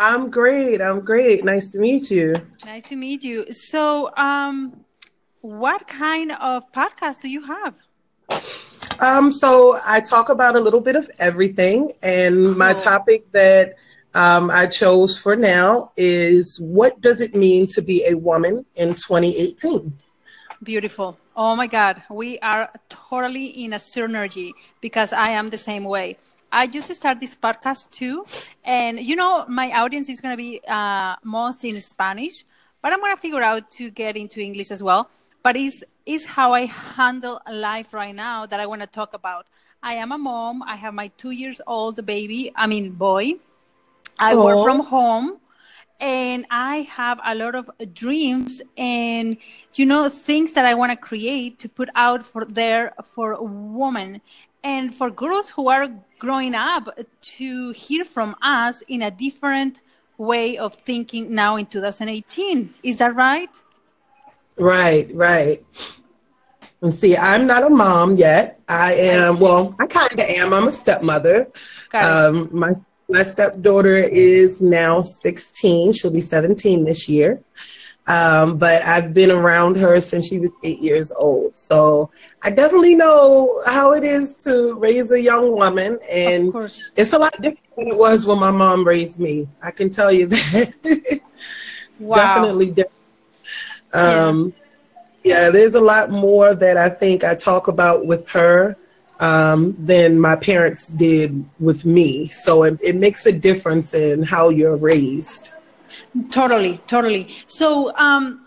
I'm great. I'm great. Nice to meet you. Nice to meet you. So, um, what kind of podcast do you have? Um, so I talk about a little bit of everything, and cool. my topic that um, I chose for now is what does it mean to be a woman in 2018? Beautiful. Oh my God, we are totally in a synergy because I am the same way. I used to start this podcast too, and you know my audience is going to be uh, most in Spanish, but I'm going to figure out to get into English as well. But is is how I handle life right now that I want to talk about. I am a mom. I have my two years old baby. I mean boy. I Aww. work from home and I have a lot of dreams and you know things that I want to create to put out for there for women and for girls who are growing up to hear from us in a different way of thinking now in 2018. Is that right? Right, right. And see, I'm not a mom yet. I am, well, I kind of am. I'm a stepmother. Um, my my stepdaughter is now 16. She'll be 17 this year. Um, but I've been around her since she was eight years old. So I definitely know how it is to raise a young woman. And it's a lot different than it was when my mom raised me. I can tell you that. it's wow. definitely different. Um, yeah. yeah, there's a lot more that I think I talk about with her um, than my parents did with me. So it, it makes a difference in how you're raised. Totally, totally. So um,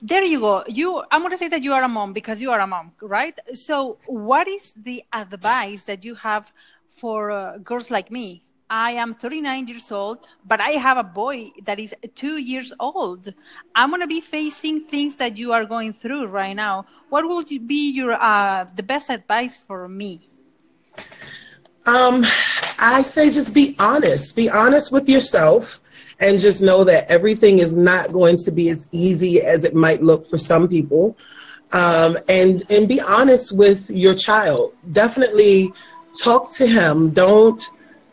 there you go. You, I'm going to say that you are a mom because you are a mom, right? So what is the advice that you have for uh, girls like me? I am 39 years old, but I have a boy that is two years old. I'm going to be facing things that you are going through right now. What would be your uh, the best advice for me? Um, I say just be honest. Be honest with yourself and just know that everything is not going to be as easy as it might look for some people. Um, and and be honest with your child. Definitely talk to him. Don't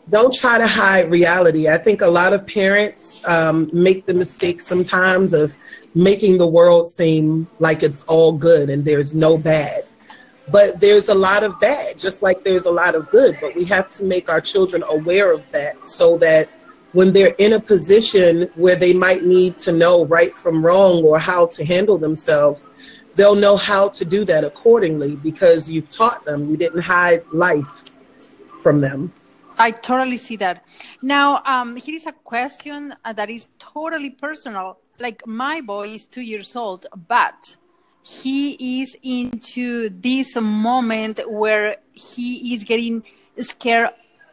don't try to hide reality. I think a lot of parents um, make the mistake sometimes of making the world seem like it's all good and there's no bad. But there's a lot of bad, just like there's a lot of good. But we have to make our children aware of that so that when they're in a position where they might need to know right from wrong or how to handle themselves, they'll know how to do that accordingly because you've taught them. You didn't hide life from them. I totally see that. Now, um, here is a question uh, that is totally personal. Like my boy is two years old, but he is into this moment where he is getting scared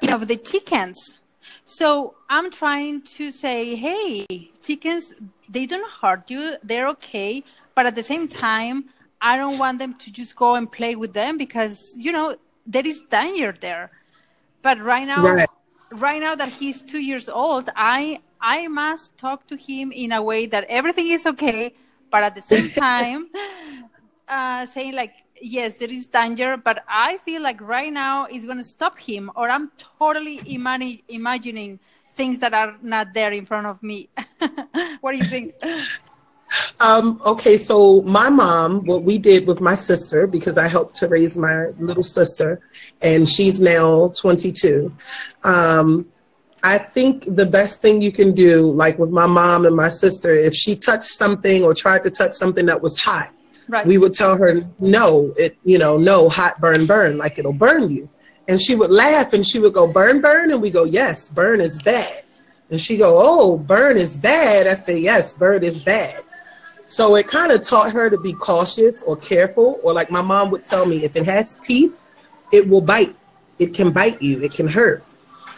of the chickens so I'm trying to say, hey, chickens, they don't hurt you. They're okay. But at the same time, I don't want them to just go and play with them because, you know, there is danger there. But right now, right, right now that he's two years old, I, I must talk to him in a way that everything is okay. But at the same time, uh, saying like, yes, there is danger, but I feel like right now it's going to stop him, or I'm totally imagining things that are not there in front of me. what do you think? Um, okay, so my mom, what we did with my sister, because I helped to raise my little sister, and she's now 22. Um, I think the best thing you can do, like with my mom and my sister, if she touched something or tried to touch something that was hot, Right. We would tell her, no, it, you know, no, hot, burn, burn, like it'll burn you. And she would laugh and she would go, burn, burn. And we go, yes, burn is bad. And she go, oh, burn is bad. I say, yes, burn is bad. So it kind of taught her to be cautious or careful. Or like my mom would tell me, if it has teeth, it will bite. It can bite you. It can hurt.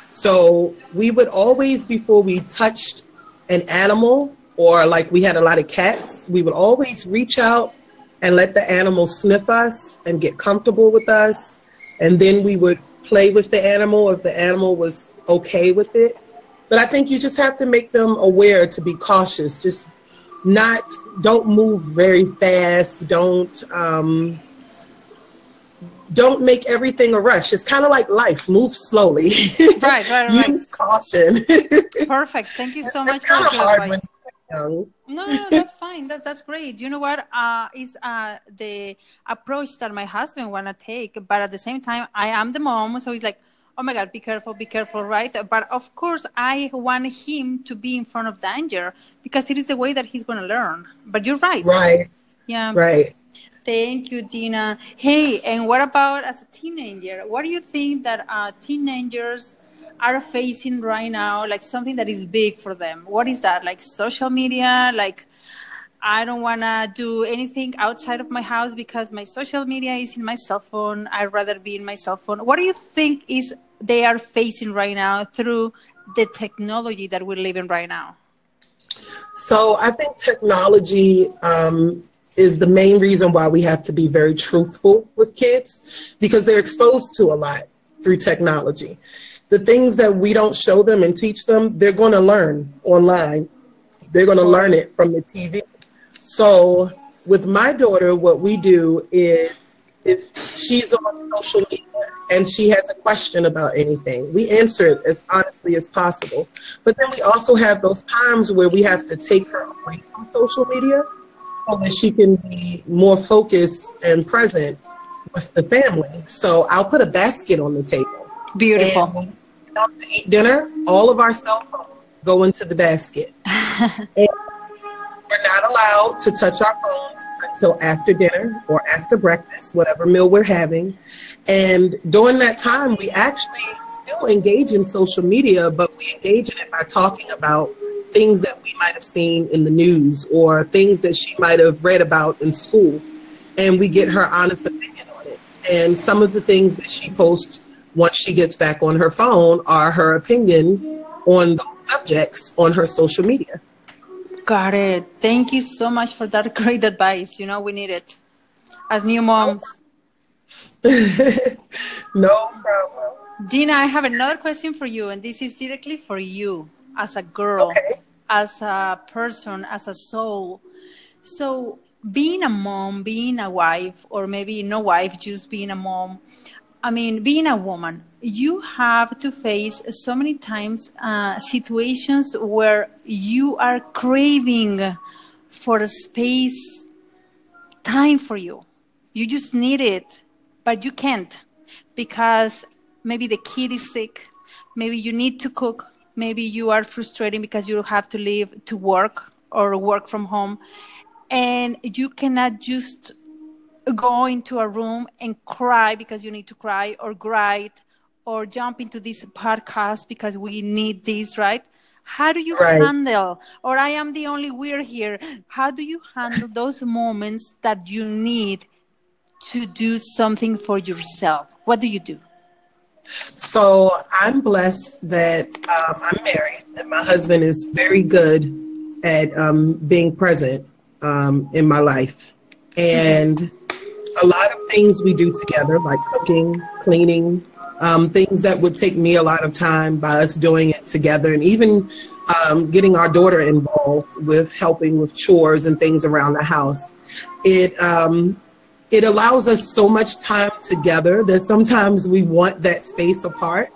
So we would always, before we touched an animal, or like we had a lot of cats, we would always reach out and let the animal sniff us and get comfortable with us. And then we would play with the animal if the animal was okay with it. But I think you just have to make them aware to be cautious. Just not, don't move very fast. Don't, um, don't make everything a rush. It's kind of like life. Move slowly. Right, right, right. Use caution. Perfect. Thank you so much it's kind of hard advice. when young. No, no, no, that's fine. That, that's great. You know what? Uh, is uh, the approach that my husband wanna take, but at the same time, I am the mom, so he's like, "Oh my God, be careful, be careful!" Right? But of course, I want him to be in front of danger because it is the way that he's gonna learn. But you're right. Right, Yeah. right. Thank you, Dina. Hey, and what about as a teenager? What do you think that uh, teenagers are facing right now? Like something that is big for them. What is that? Like social media? Like I don't want to do anything outside of my house because my social media is in my cell phone. I'd rather be in my cell phone. What do you think is they are facing right now through the technology that we're living right now? So I think technology um, is the main reason why we have to be very truthful with kids because they're exposed to a lot through technology. The things that we don't show them and teach them, they're going to learn online. They're going to learn it from the TV. So with my daughter, what we do is if she's on social media and she has a question about anything, we answer it as honestly as possible. But then we also have those times where we have to take her away from social media so that she can be more focused and present with the family. So I'll put a basket on the table. Beautiful. And when we get out to eat dinner, all of our cell phones go into the basket. and we're not allowed to touch our phones until after dinner or after breakfast, whatever meal we're having. And during that time, we actually still engage in social media, but we engage in it by talking about things that we might have seen in the news or things that she might have read about in school. And we get her honest opinion on it. And some of the things that she posts once she gets back on her phone are her opinion on those subjects on her social media. Got it. Thank you so much for that great advice. You know, we need it as new moms. no problem. Dina, I have another question for you, and this is directly for you as a girl, Okay. as a person, as a soul. So, being a mom, being a wife, or maybe no wife, just being a mom, I mean, being a woman, you have to face so many times uh, situations where you are craving for a space, time for you. You just need it, but you can't because maybe the kid is sick, maybe you need to cook, maybe you are frustrated because you have to leave to work or work from home, and you cannot just go into a room and cry because you need to cry or write or jump into this podcast because we need this, right? How do you Right. handle, or I am the only weird here, how do you handle those moments that you need to do something for yourself? What do you do? So I'm blessed that um, I'm married and my husband is very good at um, being present um, in my life. And a lot of things we do together, like cooking, cleaning, um, things that would take me a lot of time by us doing it together, and even um, getting our daughter involved with helping with chores and things around the house. It um, it allows us so much time together that sometimes we want that space apart.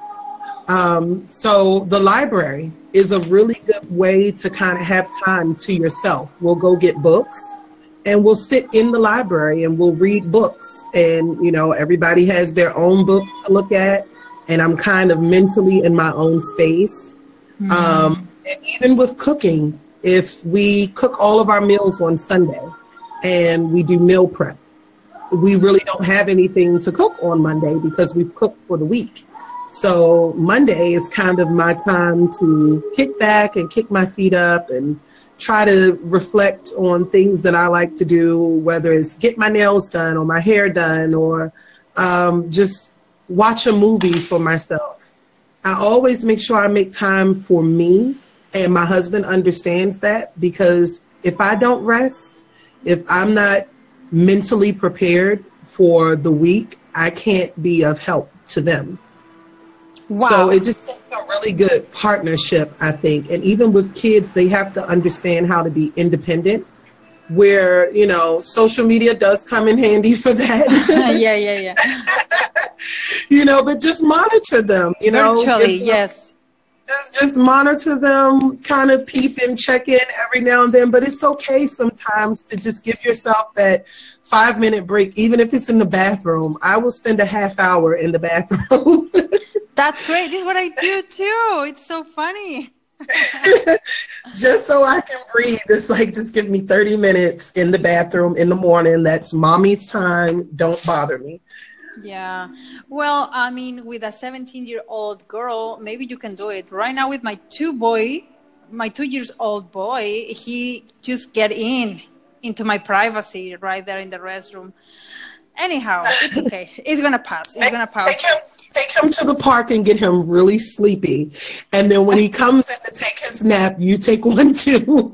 Um, so the library is a really good way to kind of have time to yourself. We'll go get books and we'll sit in the library and we'll read books. And you know everybody has their own book to look at. And i'm kind of mentally in my own space. Um, and even with cooking if we cook all of our meals on sunday and we do meal prep we really don't have anything to cook on monday because we've cooked for the week. So monday is kind of my time to kick back and kick my feet up and try to reflect on things that I like to do, whether it's get my nails done or my hair done or um, just watch a movie for myself. I always make sure I make time for me, and my husband understands that because if I don't rest, if I'm not mentally prepared for the week, I can't be of help to them. Wow. So it just takes a really good partnership, I think. And even with kids, they have to understand how to be independent where you know social media does come in handy for that. yeah, yeah, yeah. you know, but just monitor them. You know, virtually, yes just just monitor them, kind of peep and check in every now and then. But it's okay sometimes to just give yourself that five minute break, even if it's in the bathroom. I will spend a half hour in the bathroom. That's great. This is what I do too. It's so funny. just so I can breathe. It's like just give me 30 minutes in the bathroom in the morning. That's mommy's time. Don't bother me. Yeah. Well, I mean, with a 17 year old girl, maybe you can do it. Right now, with my two boy, my two years old boy, he just get in into my privacy right there in the restroom. Anyhow, it's okay. It's gonna pass. It's gonna pass. Take him, to the park and get him really sleepy, and then when he comes in to take his nap, you take one too.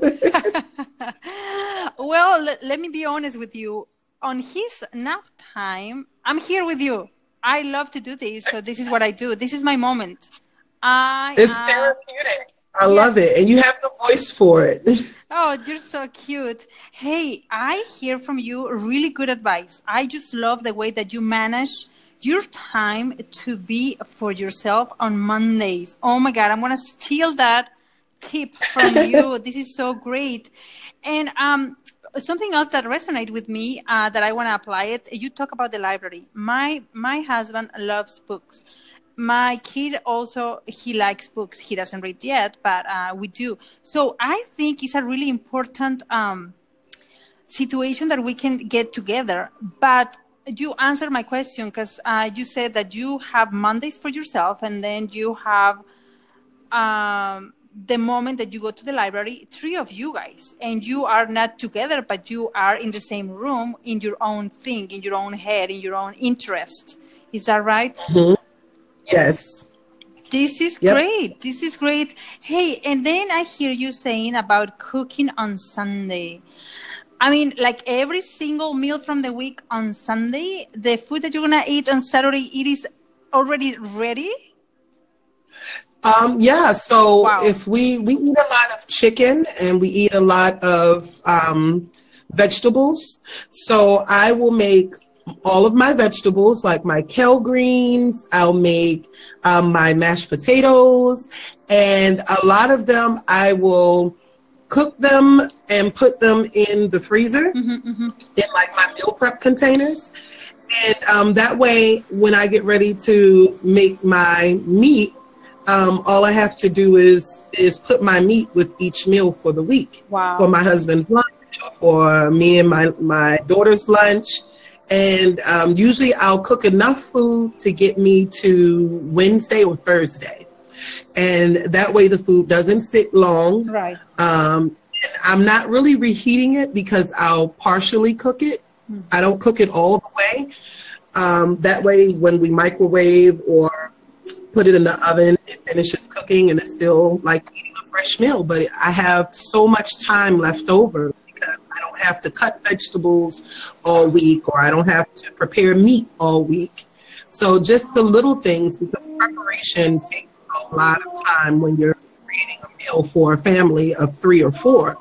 well, let, let me be honest with you on his nap time, I'm here with you. I love to do this, so this is what I do. This is my moment. I it's uh, therapeutic. I yes. love it, and you have the voice for it. oh, you're so cute. Hey, I hear from you really good advice. I just love the way that you manage your time to be for yourself on Mondays. Oh my God, I'm gonna steal that tip from you. this is so great. And um, something else that resonated with me uh, that I want to apply it. You talk about the library. My my husband loves books. My kid also he likes books. He doesn't read yet, but uh, we do. So I think it's a really important um, situation that we can get together. But you answered my question because uh, you said that you have Mondays for yourself, and then you have. Um, the moment that you go to the library, three of you guys, and you are not together, but you are in the same room in your own thing, in your own head, in your own interest. Is that right? Mm-hmm. Yes. This is yep. great. This is great. Hey, and then I hear you saying about cooking on Sunday. I mean, like every single meal from the week on Sunday, the food that you're gonna eat on Saturday, it is already ready um, yeah, so wow. if we we eat a lot of chicken and we eat a lot of um, vegetables, so I will make all of my vegetables, like my kale greens. I'll make um, my mashed potatoes, and a lot of them I will cook them and put them in the freezer mm-hmm, mm-hmm. in like my meal prep containers. And um, that way, when I get ready to make my meat, um, all I have to do is is put my meat with each meal for the week. Wow. For my husband's lunch, for me and my my daughter's lunch, and um, usually I'll cook enough food to get me to Wednesday or Thursday, and that way the food doesn't sit long. Right. Um, I'm not really reheating it because I'll partially cook it. Mm. I don't cook it all the way. Um, that way, when we microwave or put it in the oven, it finishes cooking, and it's still like eating a fresh meal. But I have so much time left over because I don't have to cut vegetables all week, or I don't have to prepare meat all week. So just the little things, because preparation takes a lot of time when you're creating a meal for a family of three or four.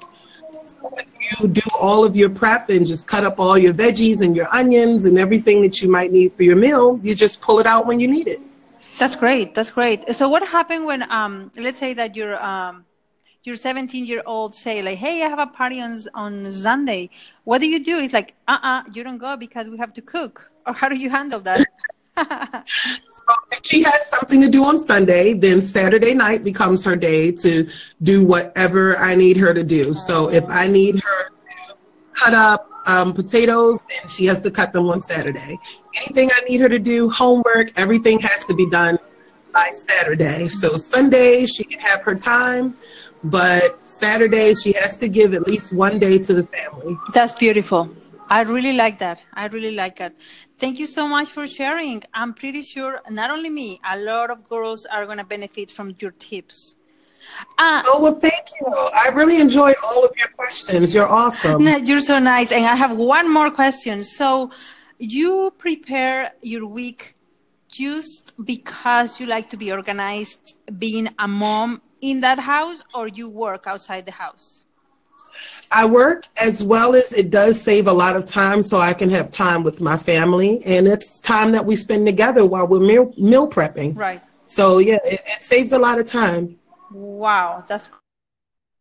You do all of your prep and just cut up all your veggies and your onions and everything that you might need for your meal, you just pull it out when you need it. That's great. That's great. So what happened when, um, let's say that your um, your 17 year old say like, "Hey, I have a party on on Sunday." What do you do? It's like, "Uh, uh you don't go because we have to cook." Or how do you handle that? So if she has something to do on Sunday, then Saturday night becomes her day to do whatever I need her to do. So if I need her to cut up um, potatoes, and she has to cut them on Saturday. Anything I need her to do, homework, everything has to be done by Saturday. So Sunday she can have her time, but Saturday she has to give at least one day to the family. That's beautiful. I really like that. I really like that. Thank you so much for sharing. I'm pretty sure not only me, a lot of girls are going to benefit from your tips. Uh, oh, well, thank you. I really enjoyed all of your questions. You're awesome. You're so nice. And I have one more question. So, you prepare your week just because you like to be organized being a mom in that house or you work outside the house? I work as well as it does save a lot of time so I can have time with my family. And it's time that we spend together while we're meal, meal prepping. Right. So, yeah, it, it saves a lot of time. Wow, that's